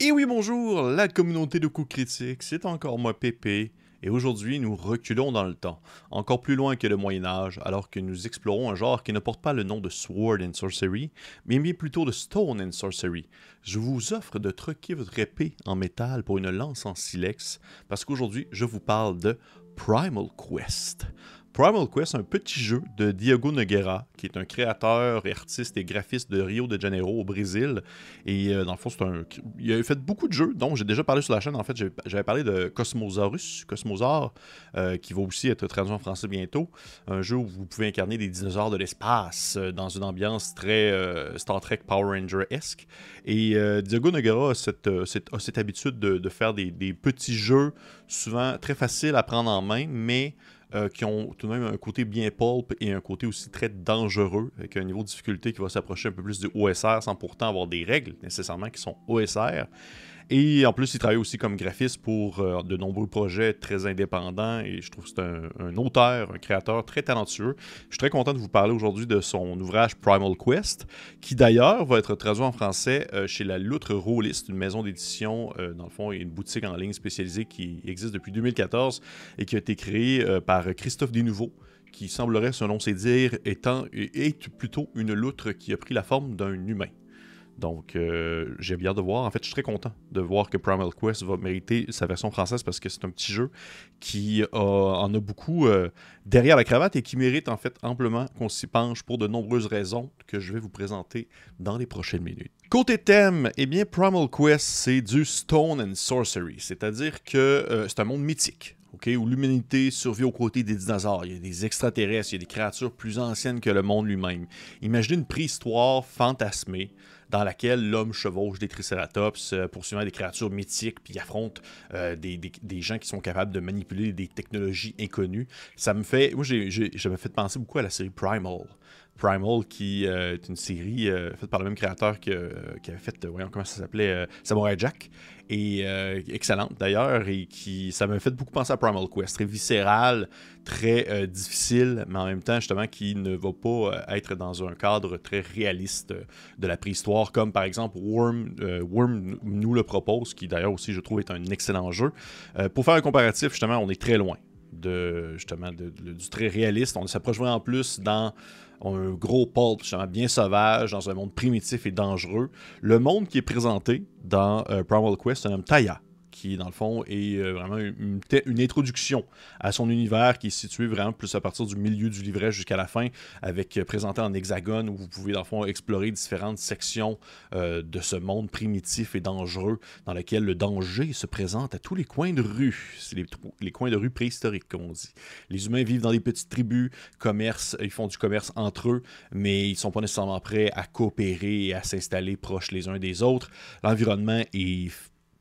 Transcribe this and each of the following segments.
Et oui, bonjour, la communauté de coups critiques, c'est encore moi Pépé, et aujourd'hui nous reculons dans le temps, encore plus loin que le Moyen Âge, alors que nous explorons un genre qui ne porte pas le nom de Sword and Sorcery, mais plutôt de Stone and Sorcery. Je vous offre de truquer votre épée en métal pour une lance en silex, parce qu'aujourd'hui je vous parle de Primal Quest. Primal Quest, un petit jeu de Diogo Nogueira, qui est un créateur, artiste et graphiste de Rio de Janeiro au Brésil. Et euh, dans le fond, un. Il a fait beaucoup de jeux, dont j'ai déjà parlé sur la chaîne. En fait, j'avais parlé de Cosmosaurus, Cosmosaur, euh, qui va aussi être traduit en français bientôt. Un jeu où vous pouvez incarner des dinosaures de l'espace euh, dans une ambiance très Star Trek Power Ranger-esque. Et Diogo Nogueira a cette, habitude de, faire des petits jeux, souvent très faciles à prendre en main, mais euh, qui ont tout de même un côté bien pulp et un côté aussi très dangereux, avec un niveau de difficulté qui va s'approcher un peu plus du OSR sans pourtant avoir des règles nécessairement qui sont OSR. Et en plus, il travaille aussi comme graphiste pour euh, de nombreux projets très indépendants et je trouve que c'est un, auteur, un créateur très talentueux. Je suis très content de vous parler aujourd'hui de son ouvrage Primal Quest, qui d'ailleurs va être traduit en français euh, chez la Loutre Rôliste, une maison d'édition, euh, dans le fond, et une boutique en ligne spécialisée qui existe depuis 2014 et qui a été créée par Christophe Desnouveaux qui semblerait, selon ses dires, étant, plutôt une loutre qui a pris la forme d'un humain. Donc, euh, j'ai bien de voir. En fait, je suis très content de voir que Primal Quest va mériter sa version française parce que c'est un petit jeu qui en a beaucoup euh, derrière la cravate et qui mérite en fait amplement qu'on s'y penche pour de nombreuses raisons que je vais vous présenter dans les prochaines minutes. Côté thème, eh bien, Primal Quest, c'est du Stone and Sorcery, c'est-à-dire que euh, c'est un monde mythique. où l'humanité survit aux côtés des dinosaures. Il y a des extraterrestres, il y a des créatures plus anciennes que le monde lui-même. Imaginez une préhistoire fantasmée dans laquelle l'homme chevauche des tricératops, euh, poursuivant des créatures mythiques, puis affronte euh, des, gens qui sont capables de manipuler des technologies inconnues. Ça me fait. Moi, j'ai, j'avais fait penser beaucoup à la série Primal. Primal, qui euh, est une série faite par le même créateur qui avait fait, voyons comment ça s'appelait, Samurai Jack et euh, excellente d'ailleurs, et qui ça m'a fait beaucoup penser à Primal Quest, très viscéral, très euh, difficile, mais en même temps justement qui ne va pas euh, être dans un cadre très réaliste de la préhistoire, comme par exemple Worm, Worm nous le propose, qui d'ailleurs aussi je trouve est un excellent jeu. pour faire un comparatif, justement, on est très loin de justement du très réaliste. On s'approche vraiment plus dans un gros pulp justement bien sauvage, dans un monde primitif et dangereux. Le monde qui est présenté dans euh, Primal Quest se nomme Taya qui, dans le fond, est euh, vraiment une, introduction à son univers qui est situé vraiment plus à partir du milieu du livret jusqu'à la fin, avec euh, présenté en hexagone où vous pouvez, dans le fond, explorer différentes sections euh, de ce monde primitif et dangereux dans lequel le danger se présente à tous les coins de rue. C'est les, coins de rue préhistoriques, comme on dit. Les humains vivent dans des petites tribus, commercent, ils font du commerce entre eux, mais ils ne sont pas nécessairement prêts à coopérer et à s'installer proches les uns des autres. L'environnement est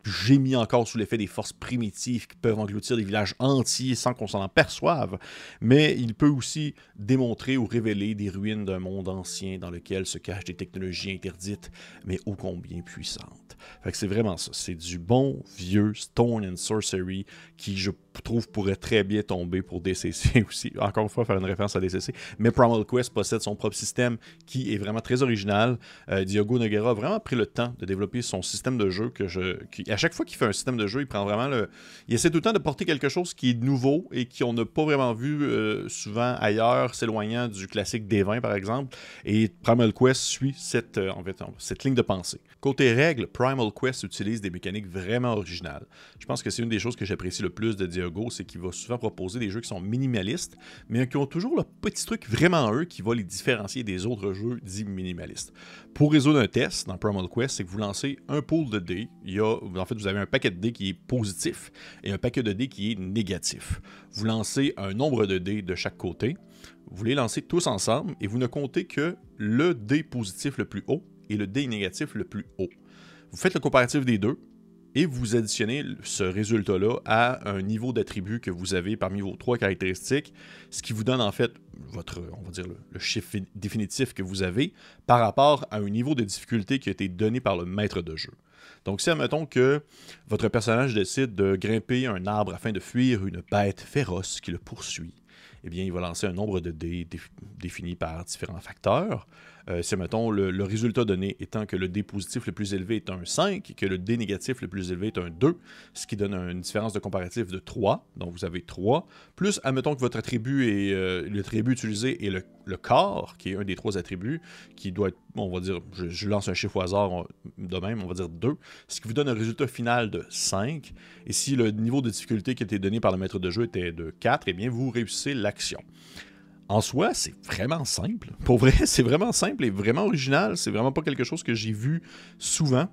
gémis encore sous l'effet des forces primitives qui peuvent engloutir des villages entiers sans qu'on s'en aperçoive, mais il peut aussi démontrer ou révéler des ruines d'un monde ancien dans lequel se cachent des technologies interdites, mais ô combien puissantes. Fait que c'est vraiment ça, c'est du bon vieux Stone and Sorcery qui, je trouve, pourrait très bien tomber pour DCC aussi. Encore une fois, faire une référence à DCC, mais Primal Quest possède son propre système qui est vraiment très original. Euh, Diogo Noguera a vraiment pris le temps de développer son système de jeu que je, qui, à chaque fois qu'il fait un système de jeu, il prend vraiment le. Il essaie tout le temps de porter quelque chose qui est nouveau et qu'on n'a pas vraiment vu euh, souvent ailleurs, s'éloignant du classique D20 par exemple. Et Primal Quest suit cette, euh, en fait, cette ligne de pensée. Côté règles, Primal Quest utilise des mécaniques vraiment originales. Je pense que c'est une des choses que j'apprécie le plus de Diogo, c'est qu'il va souvent proposer des jeux qui sont minimalistes, mais qui ont toujours le petit truc vraiment eux qui va les différencier des autres jeux dits minimalistes. Pour résoudre un test dans Primal Quest, c'est que vous lancez un pool de dés. Il y a, en fait, vous avez un paquet de dés qui est positif et un paquet de dés qui est négatif. Vous lancez un nombre de dés de chaque côté. Vous les lancez tous ensemble et vous ne comptez que le dé positif le plus haut et le dé négatif le plus haut. Vous faites le comparatif des deux et vous additionnez ce résultat-là à un niveau d'attribut que vous avez parmi vos trois caractéristiques, ce qui vous donne en fait votre, on va dire, le, chiffre définitif que vous avez par rapport à un niveau de difficulté qui a été donné par le maître de jeu. Donc, si admettons que votre personnage décide de grimper un arbre afin de fuir une bête féroce qui le poursuit, eh bien, il va lancer un nombre de dés défini par différents facteurs. Euh, si, mettons, le, résultat donné étant que le D positif le plus élevé est un 5 et que le D négatif le plus élevé est un 2, ce qui donne une différence de comparatif de 3. Donc, vous avez 3. Plus, admettons que votre attribut euh, utilisé est le, corps, qui est un des trois attributs, qui doit être, on va dire, je, lance un chiffre au hasard de même, on va dire 2, ce qui vous donne un résultat final de 5. Et si le niveau de difficulté qui était donné par le maître de jeu était de 4, eh bien, vous réussissez l'action en soi, c'est vraiment simple. Pour vrai, c'est vraiment simple et vraiment original. C'est vraiment pas quelque chose que j'ai vu souvent.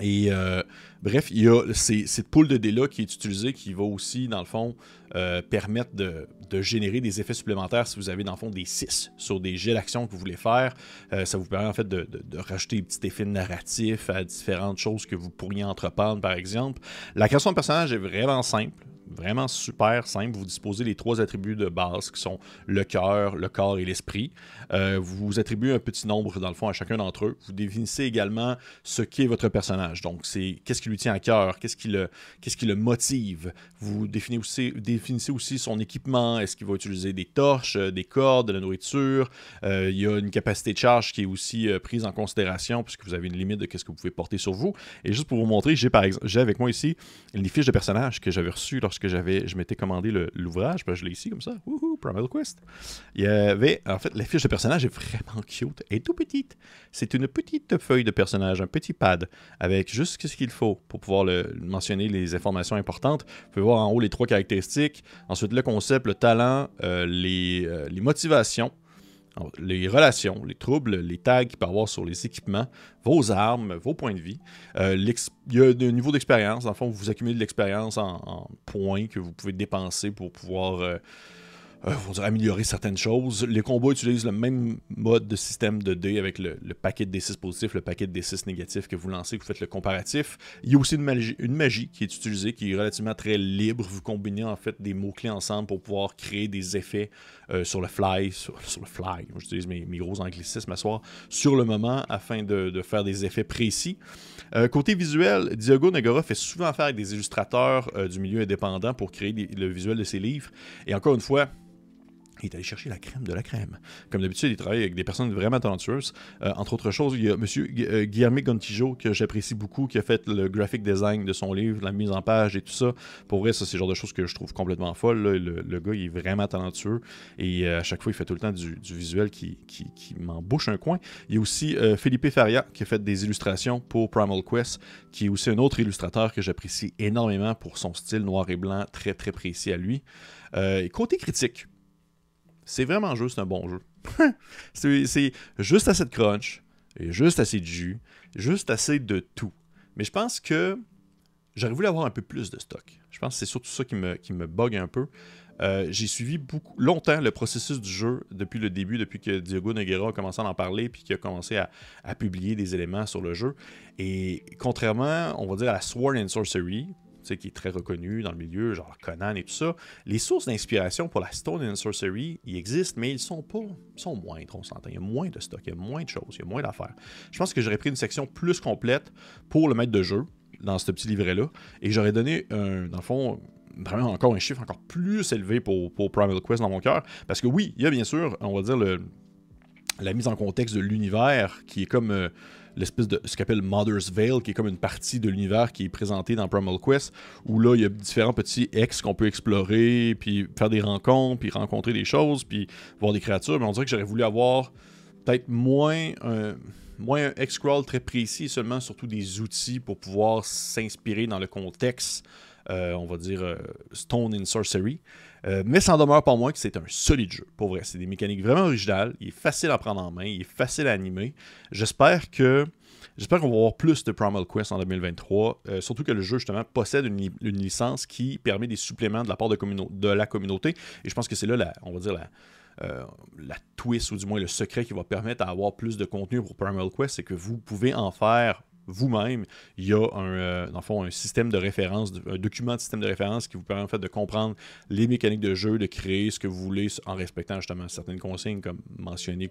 Et euh, bref, il y a cette poule de dés-là qui est utilisée qui va aussi, dans le fond, euh, permettre de, générer des effets supplémentaires si vous avez, dans le fond, des 6 sur des jets d'action que vous voulez faire. Euh, ça vous permet, en fait, de, rajouter des petits effets narratifs à différentes choses que vous pourriez entreprendre, par exemple. La création de personnage est vraiment simple. Vraiment super simple. Vous disposez les trois attributs de base qui sont le cœur, le corps et l'esprit. Euh, vous attribuez un petit nombre, dans le fond, à chacun d'entre eux. Vous définissez également ce qu'est votre personnage. Donc, c'est qu'est-ce qui lui tient à cœur, qu'est-ce qui, le, qu'est-ce qui le motive. Vous définissez aussi, définissez aussi son équipement. Est-ce qu'il va utiliser des torches, euh, des cordes, de la nourriture? Euh, il y a une capacité de charge qui est aussi prise en considération puisque vous avez une limite de ce que vous pouvez porter sur vous. Et juste pour vous montrer, j'ai, par exemple, j'ai avec moi ici une fiche de personnage que j'avais reçue lorsque que j'avais, je m'étais commandé l'ouvrage, je l'ai ici comme ça, wouhou, Primal Quest. Il y avait, en fait, la fiche de personnage est vraiment cute et tout petite. C'est une petite feuille de personnage, un petit pad, avec juste ce qu'il faut pour pouvoir mentionner les informations importantes. Vous pouvez voir en haut les trois caractéristiques, ensuite le concept, le talent, euh, euh, les motivations, les relations, les troubles, les tags qu'il peut avoir sur les équipements, vos armes, vos points de vie. Euh, il y a un niveau d'expérience. Dans le fond, vous accumulez de l'expérience en, points que vous pouvez dépenser pour pouvoir euh, euh, améliorer certaines choses. Les combats utilisent le même mode de système de dés avec le, paquet de D6 positifs, le paquet de D6 négatifs que vous lancez, vous faites le comparatif. Il y a aussi une magie, qui est utilisée, qui est relativement très libre. Vous combinez en fait des mots-clés ensemble pour pouvoir créer des effets euh, sur le fly, sur, le fly, j'utilise mes, mes, gros anglicismes à soir, sur le moment afin de, faire des effets précis. Euh, côté visuel, Diogo Nagara fait souvent affaire avec des illustrateurs du milieu indépendant pour créer le visuel de ses livres. Et encore une fois, il est allé chercher la crème de la crème. Comme d'habitude, il travaille avec des personnes vraiment talentueuses. Euh, entre autres choses, il y a M. Euh, Guillermo Gontijo, que j'apprécie beaucoup, qui a fait le graphic design de son livre, la mise en page et tout ça. Pour vrai, ça, c'est le genre de choses que je trouve complètement folle. Le, gars, il est vraiment talentueux. Et euh, à chaque fois, il fait tout le temps du, visuel qui, qui, un coin. Il y a aussi Felipe Faria, qui a fait des illustrations pour Primal Quest, qui est aussi un autre illustrateur que j'apprécie énormément pour son style noir et blanc très, très précis à lui. côté critique, c'est vraiment juste un bon jeu. c'est juste assez de crunch, juste assez de jus, juste assez de tout. Mais je pense que j'aurais voulu avoir un peu plus de stock. Je pense que c'est surtout ça qui me, qui un peu. Euh, j'ai suivi longtemps le processus du jeu depuis le début, depuis que Diogo Noguera a commencé à en parler, puis qu'il a commencé à, à, publier des éléments sur le jeu. Et contrairement, on va dire, à la Sword and Sorcery, qui est très reconnu dans le milieu, genre Conan et tout ça, les sources d'inspiration pour la Stone and Sorcery, ils existent, mais ils sont pas, sont moindres, on s'entend. Il y a moins de stock, il y a moins de choses, il y a moins d'affaires. Je pense que j'aurais pris une section plus complète pour le maître de jeu dans ce petit livret-là, et j'aurais donné, un, dans le fond, vraiment encore un chiffre encore plus élevé pour, pour Primal Quest dans mon cœur, parce que oui, il y a bien sûr, on va dire, la mise en contexte de l'univers qui est comme... Euh, l'espèce de ce qu'appelle Mother's Veil, qui est comme une partie de l'univers qui est présentée dans Primal Quest, où là, il y a différents petits ex qu'on peut explorer, puis faire des rencontres, puis rencontrer des choses, puis voir des créatures. Mais on dirait que j'aurais voulu avoir peut-être moins un, moins un X-Crawl très précis, seulement surtout des outils pour pouvoir s'inspirer dans le contexte, euh, on va dire, euh, Stone in Sorcery. Euh, mais ça en demeure pas moins que c'est un solide jeu. Pour vrai, c'est des mécaniques vraiment originales. Il est facile à prendre en main, il est facile à animer. J'espère que. J'espère qu'on va avoir plus de Primal Quest en 2023, euh, surtout que le jeu justement possède une, licence qui permet des suppléments de la part de, la communauté. Et je pense que c'est là, on va dire, la, euh, la twist, ou du moins le secret qui va permettre d'avoir plus de contenu pour Primal Quest, c'est que vous pouvez en faire vous-même. Il y a un, euh, dans le fond, un système de référence, un document de système de référence qui vous permet en fait de comprendre les mécaniques de jeu, de créer ce que vous voulez en respectant justement certaines consignes, comme mentionner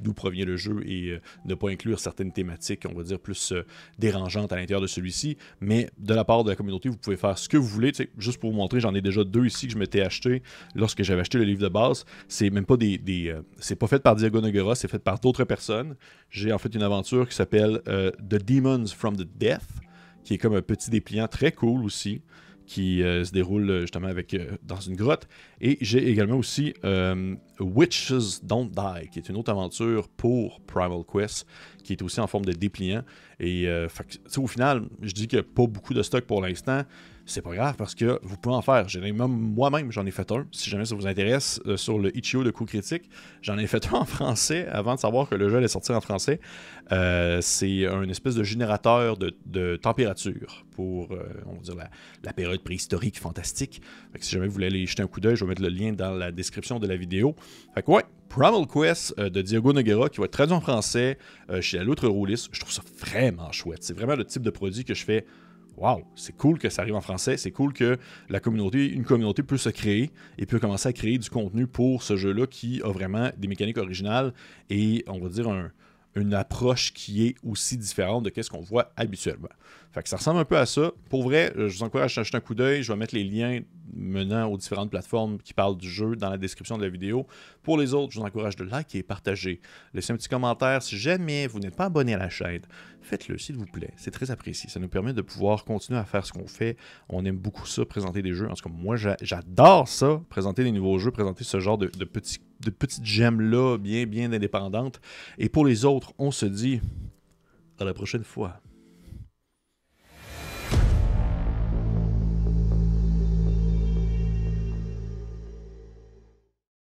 d'où provient le jeu et euh, ne pas inclure certaines thématiques, on va dire, plus euh, dérangeantes à l'intérieur de celui-ci. Mais de la part de la communauté, vous pouvez faire ce que vous voulez. juste pour vous montrer, j'en ai déjà deux ici que je m'étais acheté lorsque j'avais acheté le livre de base. C'est même pas des. c'est pas fait par Diego Noguera, c'est fait par d'autres personnes. J'ai en fait une aventure qui s'appelle The From the Death, qui est comme un petit dépliant très cool aussi, qui euh, se déroule euh, justement avec, euh, dans une grotte. Et j'ai également aussi Witches Don't Die, qui est une autre aventure pour Primal Quest, qui est aussi en forme de dépliant. Et au final, je dis qu'il n'y a pas beaucoup de stock pour l'instant c'est pas grave parce que vous pouvez en faire. Moi-même, j'en ai fait un. Si jamais ça vous intéresse, euh, sur le Itch.io de coup critique, j'en ai fait un en français avant de savoir que le jeu allait sortir en français. Euh, c'est un espèce de générateur de, température pour, euh, on va dire, la, période préhistorique fantastique. si jamais vous voulez aller jeter un coup d'œil, je vais mettre le lien dans la description de la vidéo. Fait que ouais, Primal Quest de Diego Noguera qui va être traduit en français chez la Loutre Roulis. Je trouve ça vraiment chouette. C'est vraiment le type de produit que je fais Wow, c'est cool que ça arrive en français, c'est cool que la communauté, une communauté peut se créer et peut commencer à créer du contenu pour ce jeu-là qui a vraiment des mécaniques originales et on va dire une approche qui est aussi différente de ce qu'on voit habituellement. Fait que ça ressemble un peu à ça. Pour vrai, je vous encourage à jeter un coup d'œil. Je vais mettre les liens menant aux différentes plateformes qui parlent du jeu dans la description de la vidéo. Pour les autres, je vous encourage de liker et partager. Laissez un petit commentaire si jamais vous n'êtes pas abonné à la chaîne. Faites-le, s'il vous plaît. C'est très apprécié. Ça nous permet de pouvoir continuer à faire ce qu'on fait. On aime beaucoup ça, présenter des jeux. En tout cas, moi, j'adore ça, présenter des nouveaux jeux, présenter ce genre de, petits, de petites gemmes-là, bien, bien indépendantes. Et pour les autres, on se dit à la prochaine fois.